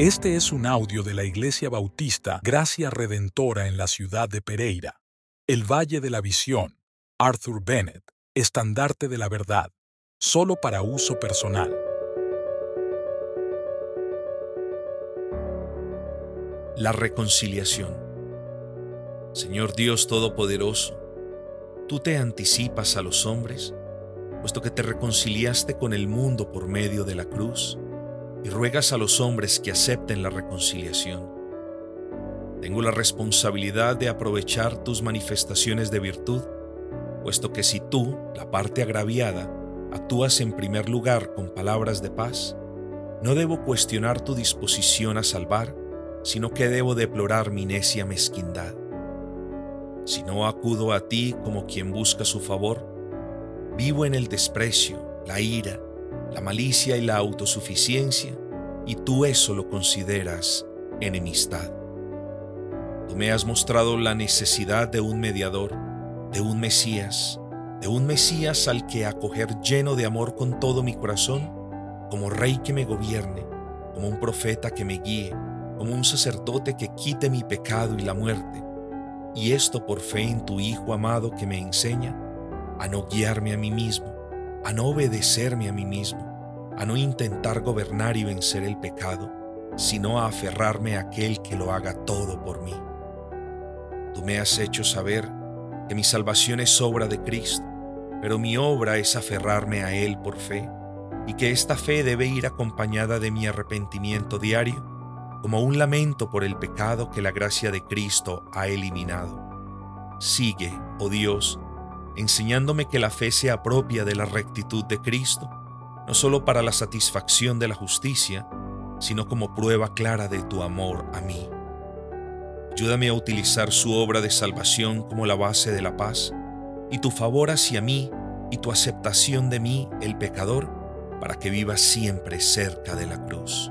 Este es un audio de la Iglesia Bautista Gracia Redentora en la ciudad de Pereira, el Valle de la Visión, Arthur Bennett, estandarte de la verdad, solo para uso personal. La reconciliación. Señor Dios Todopoderoso, tú te anticipas a los hombres, puesto que te reconciliaste con el mundo por medio de la cruz y ruegas a los hombres que acepten la reconciliación. Tengo la responsabilidad de aprovechar tus manifestaciones de virtud, puesto que si tú, la parte agraviada, actúas en primer lugar con palabras de paz, no debo cuestionar tu disposición a salvar, sino que debo deplorar mi necia mezquindad. Si no acudo a ti como quien busca su favor, vivo en el desprecio, la ira, la malicia y la autosuficiencia, y tú eso lo consideras enemistad. Tú me has mostrado la necesidad de un mediador, de un Mesías, de un Mesías al que acoger lleno de amor con todo mi corazón, como rey que me gobierne, como un profeta que me guíe, como un sacerdote que quite mi pecado y la muerte, y esto por fe en tu Hijo amado que me enseña a no guiarme a mí mismo, a no obedecerme a mí mismo, a no intentar gobernar y vencer el pecado, sino a aferrarme a aquel que lo haga todo por mí. Tú me has hecho saber que mi salvación es obra de Cristo, pero mi obra es aferrarme a Él por fe, y que esta fe debe ir acompañada de mi arrepentimiento diario, como un lamento por el pecado que la gracia de Cristo ha eliminado. Sigue, oh Dios, enseñándome que la fe sea propia de la rectitud de Cristo, no solo para la satisfacción de la justicia, sino como prueba clara de tu amor a mí. Ayúdame a utilizar su obra de salvación como la base de la paz, y tu favor hacia mí y tu aceptación de mí, el pecador, para que viva siempre cerca de la cruz.